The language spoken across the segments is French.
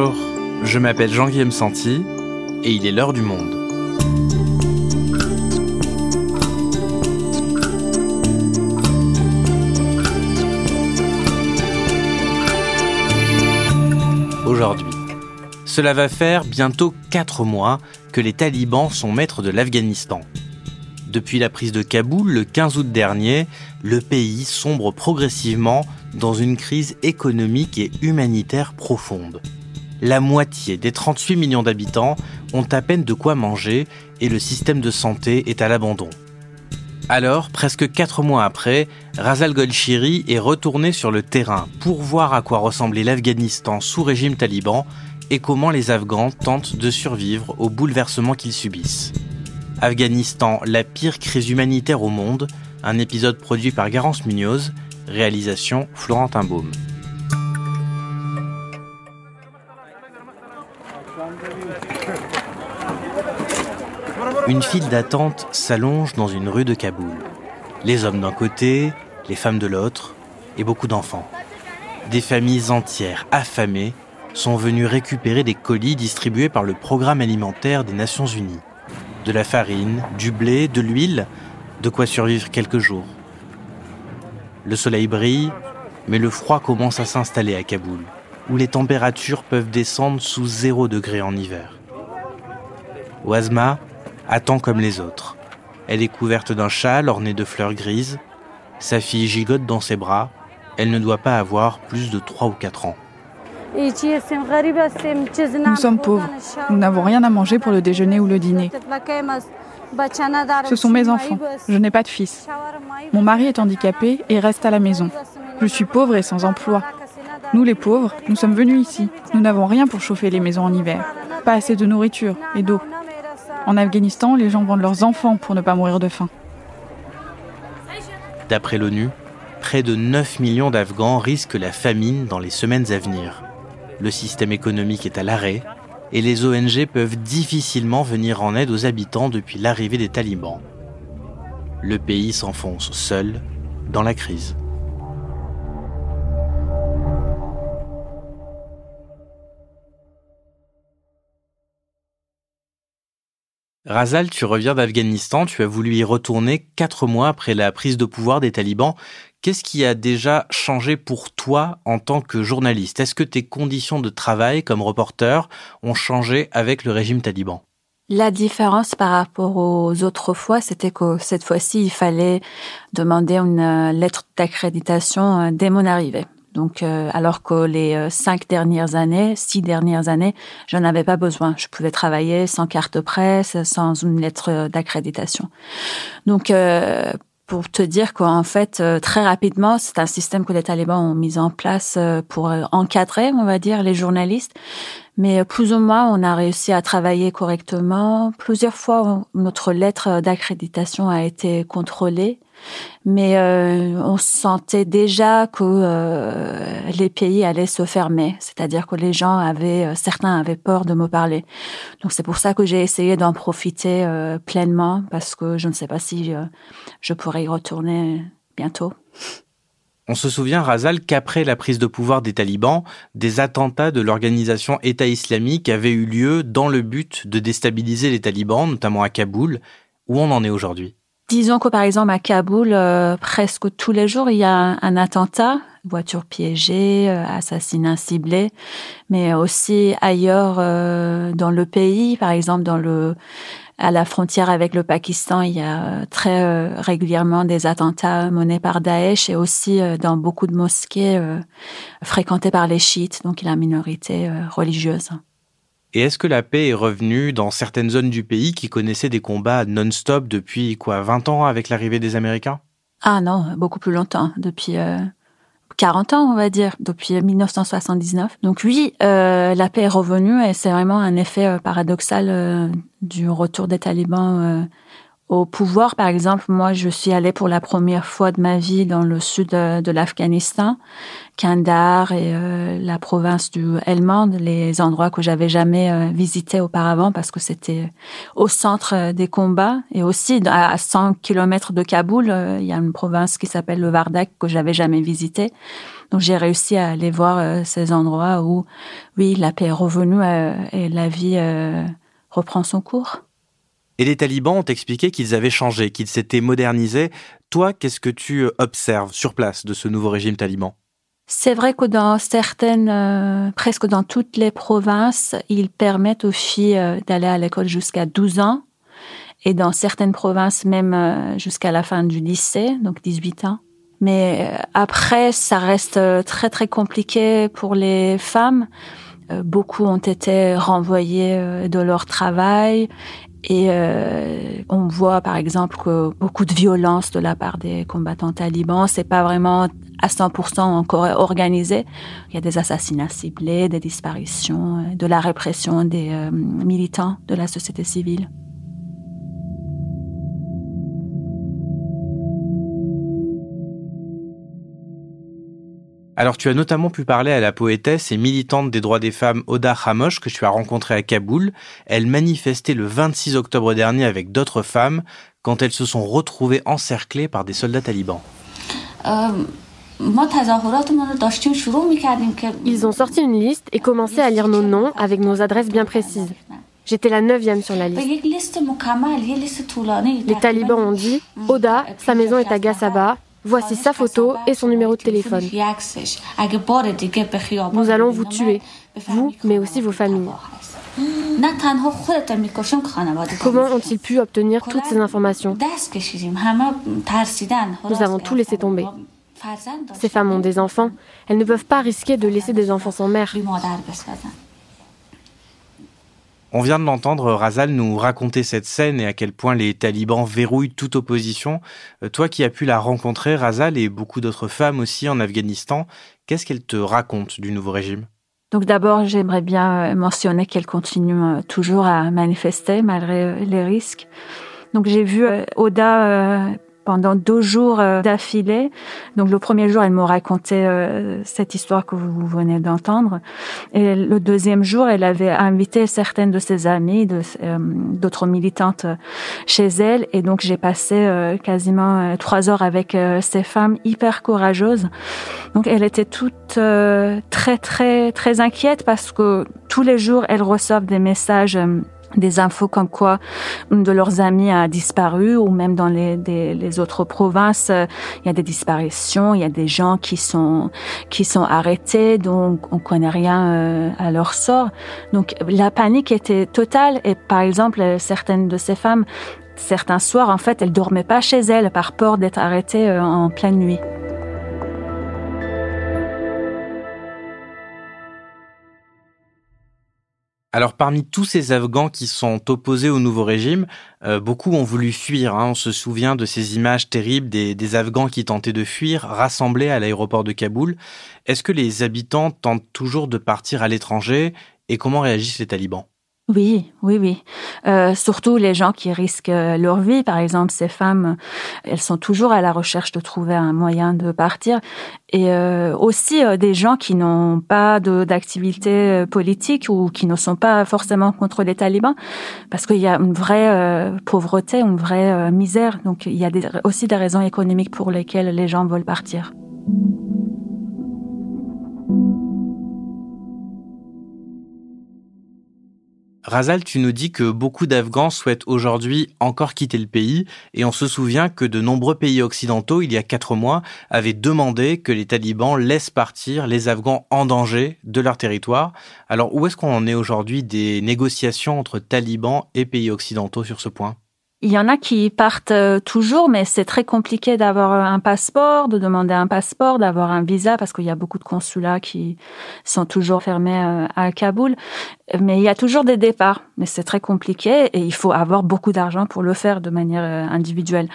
Bonjour, je m'appelle Jean-Guillaume Santi et il est l'heure du monde. Aujourd'hui, cela va faire bientôt 4 mois que les talibans sont maîtres de l'Afghanistan. Depuis la prise de Kaboul le 15 août dernier, le pays sombre progressivement dans une crise économique et humanitaire profonde. La moitié des 38 millions d'habitants ont à peine de quoi manger et le système de santé est à l'abandon. Alors, presque quatre mois après, Razal Golshiri est retourné sur le terrain pour voir à quoi ressemblait l'Afghanistan sous régime taliban et comment les Afghans tentent de survivre aux bouleversements qu'ils subissent. Afghanistan, la pire crise humanitaire au monde, un épisode produit par Garance Munoz, réalisation Florentin Baume. Une file d'attente s'allonge dans une rue de Kaboul. Les hommes d'un côté, les femmes de l'autre, et beaucoup d'enfants. Des familles entières, affamées, sont venues récupérer des colis distribués par le Programme alimentaire des Nations Unies de la farine, du blé, de l'huile, de quoi survivre quelques jours. Le soleil brille, mais le froid commence à s'installer à Kaboul, où les températures peuvent descendre sous 0 degré en hiver. Oasma attend comme les autres. Elle est couverte d'un châle orné de fleurs grises. Sa fille gigote dans ses bras. Elle ne doit pas avoir plus de 3 ou 4 ans. Nous sommes pauvres. Nous n'avons rien à manger pour le déjeuner ou le dîner. Ce sont mes enfants. Je n'ai pas de fils. Mon mari est handicapé et reste à la maison. Je suis pauvre et sans emploi. Nous les pauvres, nous sommes venus ici. Nous n'avons rien pour chauffer les maisons en hiver. Pas assez de nourriture et d'eau. En Afghanistan, les gens vendent leurs enfants pour ne pas mourir de faim. D'après l'ONU, près de 9 millions d'Afghans risquent la famine dans les semaines à venir le système économique est à l'arrêt et les ONG peuvent difficilement venir en aide aux habitants depuis l'arrivée des talibans. Le pays s'enfonce seul dans la crise. Razal, tu reviens d'Afghanistan, tu as voulu y retourner quatre mois après la prise de pouvoir des talibans. Qu'est-ce qui a déjà changé pour toi en tant que journaliste? Est-ce que tes conditions de travail comme reporter ont changé avec le régime taliban? La différence par rapport aux autres fois, c'était que cette fois-ci, il fallait demander une euh, lettre d'accréditation euh, dès mon arrivée. Donc, euh, alors que les cinq dernières années, six dernières années, je n'avais pas besoin. Je pouvais travailler sans carte presse, sans une lettre d'accréditation. Donc, pour te dire qu'en fait, euh, très rapidement, c'est un système que les talibans ont mis en place euh, pour euh, encadrer, on va dire, les journalistes. Mais plus ou moins, on a réussi à travailler correctement. Plusieurs fois, notre lettre d'accréditation a été contrôlée mais euh, on sentait déjà que euh, les pays allaient se fermer, c'est-à-dire que les gens avaient, euh, certains avaient peur de me parler. Donc c'est pour ça que j'ai essayé d'en profiter pleinement parce que je ne sais pas si je pourrais y retourner bientôt. On se souvient, Razal, qu'après la prise de pouvoir des talibans, des attentats de l'organisation État islamique avaient eu lieu dans le but de déstabiliser les talibans, notamment à Kaboul. Où on en est aujourd'hui Disons que par exemple à Kaboul, euh, presque tous les jours, il y a un, attentat, voiture piégée, euh, assassinat ciblé, mais aussi ailleurs euh, dans le pays, par exemple dans le à la frontière avec le Pakistan, il y a très régulièrement des attentats menés par Daesh et aussi dans beaucoup de mosquées fréquentées par les chiites, donc la minorité religieuse. Et est-ce que la paix est revenue dans certaines zones du pays qui connaissaient des combats non-stop depuis quoi 20 ans avec l'arrivée des Américains? Ah non, beaucoup plus longtemps, depuis 40 euh, ans on va dire, depuis 1979. Donc oui, euh, la paix est revenue et c'est vraiment un effet euh, paradoxal du retour des talibans au pouvoir. Par exemple, moi, je suis allée pour la première fois de ma vie dans le sud de, l'Afghanistan, Kandahar et euh, la province du Helmand, les endroits que j'avais jamais euh, visités auparavant parce que c'était au centre euh, des combats et aussi à 100 kilomètres de Kaboul, il y a une province qui s'appelle le Vardak que j'avais jamais visité. Donc j'ai réussi à aller voir ces endroits où, oui, la paix est revenue et la vie reprend son cours. Et les talibans ont expliqué qu'ils avaient changé, qu'ils s'étaient modernisés. Toi, qu'est-ce que tu euh, observes sur place de ce nouveau régime taliban? C'est vrai que dans certaines, euh, presque dans toutes les provinces, ils permettent aux filles euh, d'aller à l'école jusqu'à 12 ans et dans certaines provinces même jusqu'à la fin du lycée, donc 18 ans. Mais après, ça reste très très compliqué pour les femmes. Beaucoup ont été renvoyées de leur travail et euh, on voit par exemple que beaucoup de violence de la part des combattants talibans, c'est pas vraiment à 100% encore organisé. Il y a des assassinats ciblés, des disparitions, de la répression des euh, militants de la société civile. Alors tu as notamment pu parler à la poétesse et militante des droits des femmes Oda Hamosh que tu as rencontrée à Kaboul. Elle manifestait le 26 octobre dernier avec d'autres femmes quand elles se sont retrouvées encerclées par des soldats talibans. Euh, Ils ont sorti une liste et commencé à lire nos noms avec nos adresses bien précises. J'étais la neuvième sur la liste. Les talibans ont dit Oda, sa maison est à Gassaba, Voici sa photo et son numéro de téléphone. Nous allons vous tuer, vous, mais aussi vos familles. Comment ont-ils pu obtenir toutes ces informations Nous avons tout laissé tomber. Ces femmes ont des enfants. Elles ne peuvent pas risquer de laisser des enfants sans mère. On vient de l'entendre, Razal nous raconter cette scène et à quel point les talibans verrouillent toute opposition. Euh, toi qui as pu la rencontrer, Razal, et beaucoup d'autres femmes aussi en Afghanistan, qu'est-ce qu'elle te raconte du nouveau régime? Donc d'abord, j'aimerais bien euh, mentionner qu'elle continue euh, toujours à manifester malgré les risques. Donc j'ai vu Oda pendant deux jours euh, d'affilée. Donc le premier jour, elle m'a raconté euh, cette histoire que vous venez d'entendre. Et le deuxième jour, elle avait invité certaines de ses amies, euh, d'autres militantes chez elle. Et donc j'ai passé quasiment trois heures avec ces femmes hyper courageuses. Donc elle était toute très très très inquiète parce que tous les jours, elle reçoit des messages des infos comme quoi une de leurs amis a disparu ou même dans les, les autres provinces euh, il y a des disparitions il y a des gens qui sont qui sont arrêtés donc on connaît rien euh, à leur sort. Donc la panique était totale et par exemple certaines de ces femmes certains soirs en fait elles dormaient pas chez elles par peur d'être arrêtées euh, en pleine nuit Alors parmi tous ces Afghans qui sont opposés au nouveau régime, euh, beaucoup ont voulu fuir. Hein. On se souvient de ces images terribles des, des, Afghans qui tentaient de fuir, rassemblés à l'aéroport de Kaboul. Est-ce que les habitants tentent toujours de partir à l'étranger et comment réagissent les talibans? Oui, oui, oui. Euh, surtout les gens qui risquent euh, leur vie, par exemple, ces femmes, elles sont toujours à la recherche de trouver un moyen de partir. Et euh, aussi euh, des gens qui n'ont pas d'activité euh, politique ou qui ne sont pas forcément contre les talibans, parce qu'il y a une vraie pauvreté, une vraie misère. Donc il y a des, aussi des raisons économiques pour lesquelles les gens veulent partir. Razal, tu nous dis que beaucoup d'Afghans souhaitent aujourd'hui encore quitter le pays et on se souvient que de nombreux pays occidentaux, il y a quatre mois, avaient demandé que les talibans laissent partir les Afghans en danger de leur territoire. Alors où est-ce qu'on en est aujourd'hui des négociations entre talibans et pays occidentaux sur ce point? Il y en a qui partent euh, toujours, mais c'est très compliqué d'avoir un passeport, de demander un passeport, d'avoir un visa, parce qu'il y a beaucoup de consulats qui sont toujours fermés euh, à Kaboul. Mais il y a toujours des départs, mais c'est très compliqué et il faut avoir beaucoup d'argent pour le faire de manière euh, individuelle.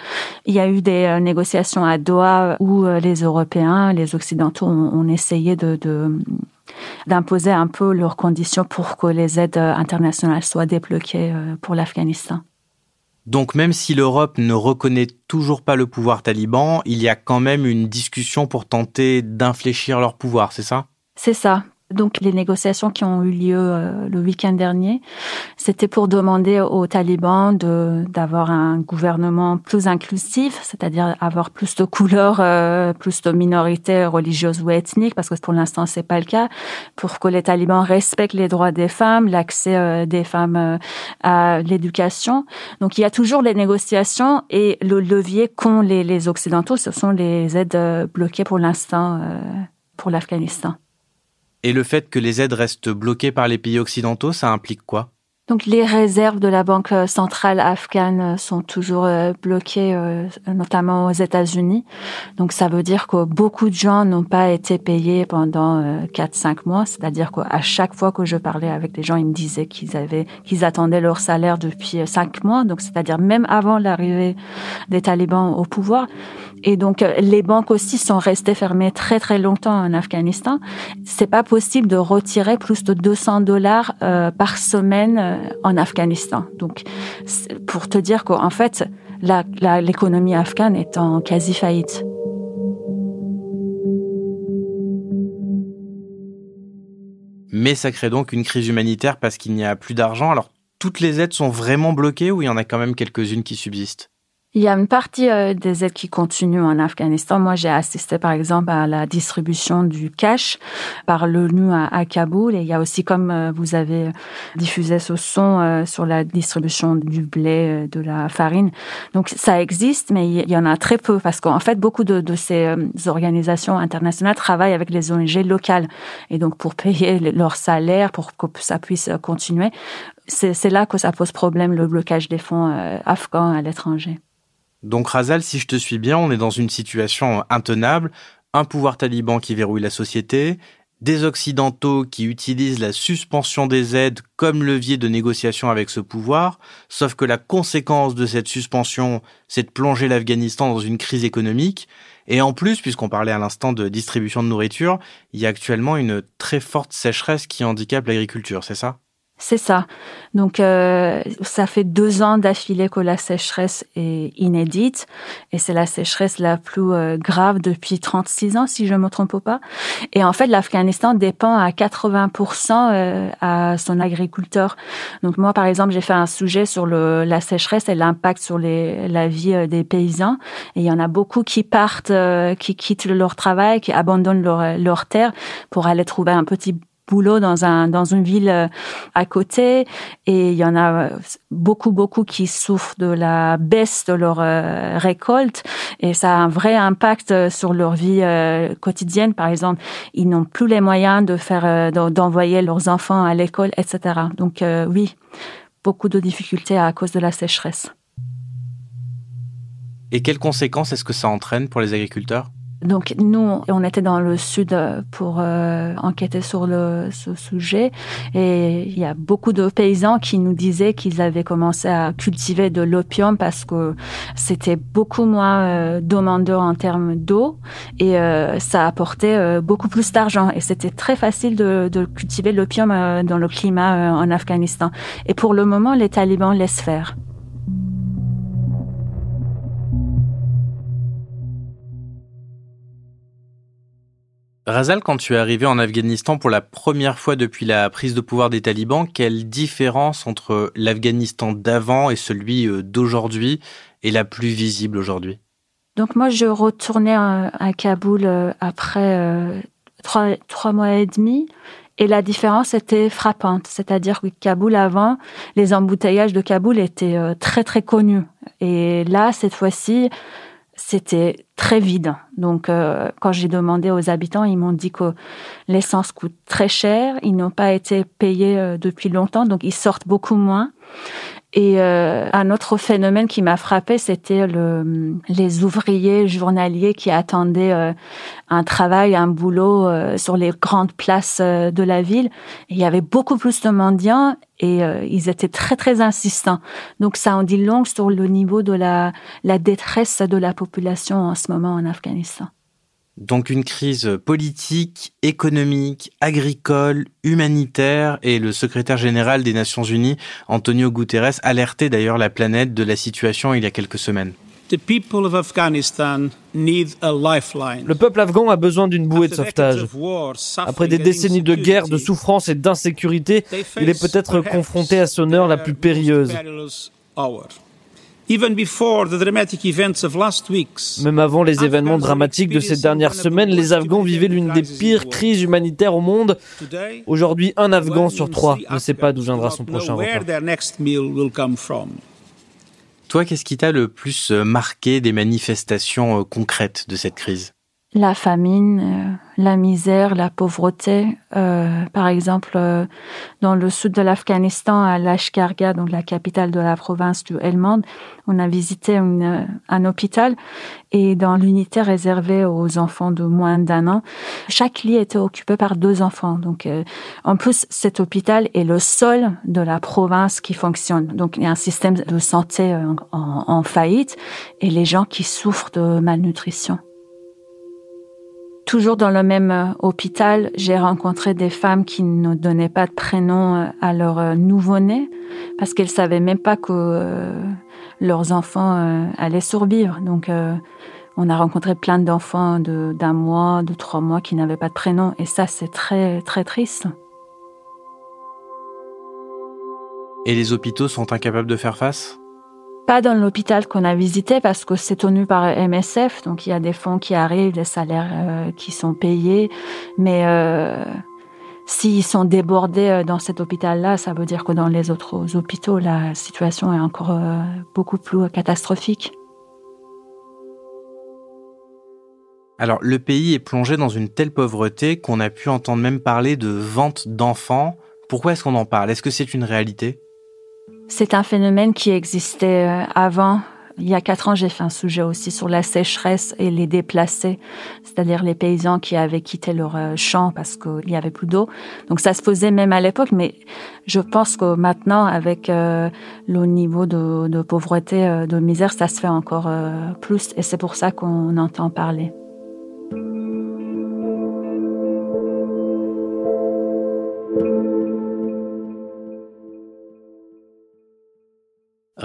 Il y a eu des négociations à Doha où les Européens, les Occidentaux ont, essayé de, de d'imposer un peu leurs conditions pour que les aides internationales soient débloquées pour l'Afghanistan. Donc même si l'Europe ne reconnaît toujours pas le pouvoir taliban, il y a quand même une discussion pour tenter d'infléchir leur pouvoir, c'est ça? C'est ça. Donc les négociations qui ont eu lieu euh, le week-end dernier, c'était pour demander aux talibans d'avoir un gouvernement plus inclusif, c'est-à-dire avoir plus de couleurs, euh, plus de minorités religieuses ou ethniques, parce que pour l'instant c'est pas le cas, pour que les talibans respectent les droits des femmes, l'accès euh, des femmes à l'éducation. Donc il y a toujours les négociations et le levier qu'ont les, les occidentaux, ce sont les aides bloquées pour l'instant pour l'Afghanistan. Et le fait que les aides restent bloquées par les pays occidentaux, ça implique quoi? Donc les réserves de la Banque centrale afghane sont toujours euh, bloquées, euh, notamment aux États-Unis. Donc ça veut dire que beaucoup de gens n'ont pas été payés pendant 4-5 euh, mois. C'est-à-dire qu'à chaque fois que je parlais avec des gens, ils me disaient qu'ils avaient, qu'ils attendaient leur salaire depuis 5 mois. Donc c'est-à-dire même avant l'arrivée des talibans au pouvoir. Et donc les banques aussi sont restées fermées très très longtemps en Afghanistan. C'est pas possible de retirer plus de 200 dollars par semaine en Afghanistan. Donc, pour te dire qu'en fait, l'économie afghane est en quasi faillite. Mais ça crée donc une crise humanitaire parce qu'il n'y a plus d'argent. Alors, toutes les aides sont vraiment bloquées ou il y en a quand même quelques-unes qui subsistent? Il y a une partie euh, des aides qui continuent en Afghanistan. Moi, j'ai assisté, par exemple, à la distribution du cash par l'ONU à, Kaboul. Et il y a aussi, comme euh, vous avez diffusé ce son euh, sur la distribution du blé, de la farine. Donc, ça existe, mais il y en a très peu parce qu'en fait, beaucoup de, de ces organisations internationales travaillent avec les ONG locales. Et donc, pour payer leur salaire, pour que ça puisse continuer, c'est là que ça pose problème, le blocage des fonds afghans à l'étranger. Donc Razal, si je te suis bien, on est dans une situation intenable, un pouvoir taliban qui verrouille la société, des Occidentaux qui utilisent la suspension des aides comme levier de négociation avec ce pouvoir, sauf que la conséquence de cette suspension, c'est de plonger l'Afghanistan dans une crise économique, et en plus, puisqu'on parlait à l'instant de distribution de nourriture, il y a actuellement une très forte sécheresse qui handicape l'agriculture, c'est ça? C'est ça. Donc, euh, ça fait deux ans d'affilée que la sécheresse est inédite et c'est la sécheresse la plus euh, grave depuis 36 ans, si je me trompe pas. Et en fait, l'Afghanistan dépend à 80% euh, à son agriculteur. Donc, moi, par exemple, j'ai fait un sujet sur la sécheresse et l'impact sur la vie des paysans. Et il y en a beaucoup qui partent, qui quittent leur travail, qui abandonnent leur, leur terre pour aller trouver un petit boulot dans un dans une ville euh, à côté. Et il y en a euh, beaucoup beaucoup qui souffrent de la baisse de leur euh, récolte. Et ça a un vrai impact sur leur vie quotidienne. Par exemple ils n'ont plus les moyens de faire d'envoyer leurs enfants à l'école etc donc oui beaucoup de difficultés à cause de la sécheresse. Et quelles conséquences est-ce que ça entraîne pour les agriculteurs? Donc nous, on était dans le sud pour euh, enquêter sur le, ce sujet et il y a beaucoup de paysans qui nous disaient qu'ils avaient commencé à cultiver de l'opium parce que c'était beaucoup moins euh, demandeur en termes d'eau et euh, ça apportait euh, beaucoup plus d'argent et c'était très facile de, de cultiver l'opium dans le climat en Afghanistan. Et pour le moment, les talibans laissent faire. Razal, quand tu es arrivé en Afghanistan pour la première fois depuis la prise de pouvoir des talibans, quelle différence entre l'Afghanistan d'avant et celui euh, d'aujourd'hui est la plus visible aujourd'hui? Donc moi, je retournais euh, à Kaboul euh, après trois, trois mois et demi. Et la différence était frappante, c'est-à-dire que Kaboul avant, les embouteillages de Kaboul étaient très très connus. Et là, cette fois-ci, c'était très vide. Donc, euh, quand j'ai demandé aux habitants, ils m'ont dit que l'essence coûte très cher. Ils n'ont pas été payés euh, depuis longtemps, donc ils sortent beaucoup moins. Et euh, un autre phénomène qui m'a frappé, c'était le, les ouvriers journaliers qui attendaient euh, un travail, un boulot euh, sur les grandes places de la ville. il y avait beaucoup plus de mendiants et ils étaient très très insistants. Donc ça en dit long sur le niveau de la, la détresse de la population en ce moment en Afghanistan. Donc une crise politique, économique, agricole, humanitaire et le secrétaire général des Nations Unies, Antonio Guterres, alertait d'ailleurs la planète de la situation il y a quelques semaines. Le peuple afghan a besoin d'une bouée de sauvetage. Après des décennies de guerre, de souffrance et d'insécurité, il est peut-être confronté à son heure la plus périlleuse. Même avant les événements dramatiques de ces dernières semaines, les Afghans vivaient l'une des pires crises humanitaires au monde. Aujourd'hui, un Afghan sur trois ne sait pas d'où viendra son prochain repas. Toi, qu'est-ce qui t'a le plus euh, marqué des manifestations euh, concrètes de cette crise? La famine, euh, la misère, la pauvreté. Euh, par exemple, euh, dans le sud de l'Afghanistan, à Lashkargah, donc la capitale de la province du Helmand, on a visité une, un hôpital et dans l'unité réservée aux enfants de moins d'un an, chaque lit était occupé par deux enfants. Donc, en plus, cet hôpital est le seul de la province qui fonctionne. Donc, il y a un système de santé en, en faillite et les gens qui souffrent de malnutrition. Toujours dans le même euh, hôpital, j'ai rencontré des femmes qui ne donnaient pas de prénom euh, à leur euh, nouveau-né parce qu'elles savaient même pas que leurs enfants allaient survivre. Donc, on a rencontré plein d'enfants d'un mois, de trois mois qui n'avaient pas de prénom et ça, c'est très, très triste. Et les hôpitaux sont incapables de faire face? Pas dans l'hôpital qu'on a visité parce que c'est tenu par MSF, donc il y a des fonds qui arrivent, des salaires euh, qui sont payés, mais euh, s'ils sont débordés euh, dans cet hôpital-là, ça veut dire que dans les autres hôpitaux, la situation est encore beaucoup plus catastrophique. Alors, le pays est plongé dans une telle pauvreté qu'on a pu entendre même parler de vente d'enfants. Pourquoi est-ce qu'on en parle? Est-ce que c'est une réalité? C'est un phénomène qui existait euh, avant. Il y a quatre ans, j'ai fait un sujet aussi sur la sécheresse et les déplacés, c'est-à-dire les paysans qui avaient quitté leur euh, champ parce qu'il n'y avait plus d'eau. Donc ça se faisait même à l'époque, mais je pense que maintenant, avec euh, le niveau de, de, pauvreté, de misère, ça se fait encore plus et c'est pour ça qu'on entend parler.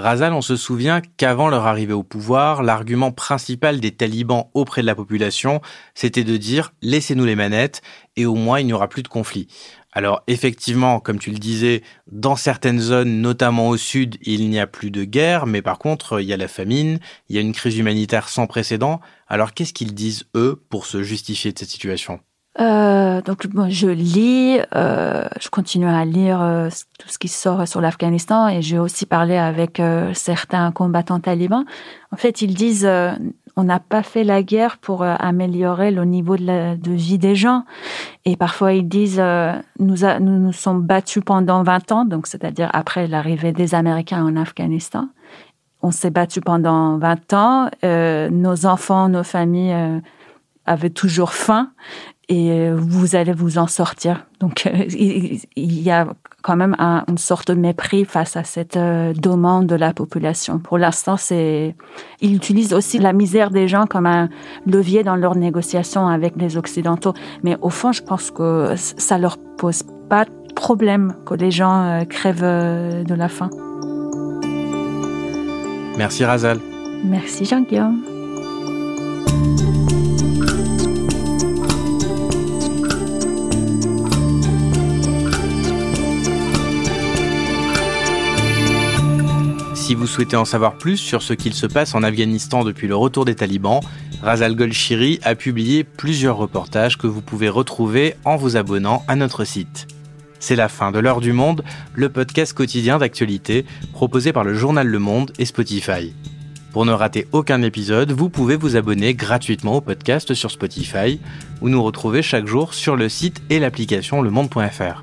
Razal, on se souvient qu'avant leur arrivée au pouvoir, l'argument principal des talibans auprès de la population, c'était de dire laissez-nous les manettes et au moins il n'y aura plus de conflit. Alors effectivement, comme tu le disais, dans certaines zones, notamment au sud, il n'y a plus de guerre, mais par contre, il y a la famine, il y a une crise humanitaire sans précédent. Alors qu'est-ce qu'ils disent, eux, pour se justifier de cette situation? Euh, donc moi, je lis, euh, je continue à lire euh, tout ce qui sort sur l'Afghanistan et j'ai aussi parlé avec euh, certains combattants talibans. En fait, ils disent euh, on n'a pas fait la guerre pour améliorer le niveau de, la, de, vie des gens. Et parfois ils disent nous, nous nous sommes battus pendant 20 ans, donc c'est-à-dire après l'arrivée des Américains en Afghanistan. On s'est battus pendant 20 ans. nos enfants, nos familles avaient toujours faim et euh, vous allez vous en sortir. Donc euh, il y a quand même un, une sorte de mépris face à cette euh, demande de la population. Pour l'instant, c'est ils utilisent aussi la misère des gens comme un levier dans leurs négociations avec les occidentaux. Mais au fond, je pense que ça leur pose pas de problème que les gens crèvent de la faim. Merci Razal. Merci Jean-Guillaume. Si vous souhaitez en savoir plus sur ce qu'il se passe en Afghanistan depuis le retour des talibans, Razal Golshiri a publié plusieurs reportages que vous pouvez retrouver en vous abonnant à notre site. C'est la fin de l'heure du monde, le podcast quotidien d'actualité proposé par le journal Le Monde et Spotify. Pour ne rater aucun épisode, vous pouvez vous abonner gratuitement au podcast sur Spotify ou nous retrouver chaque jour sur le site et l'application lemonde.fr.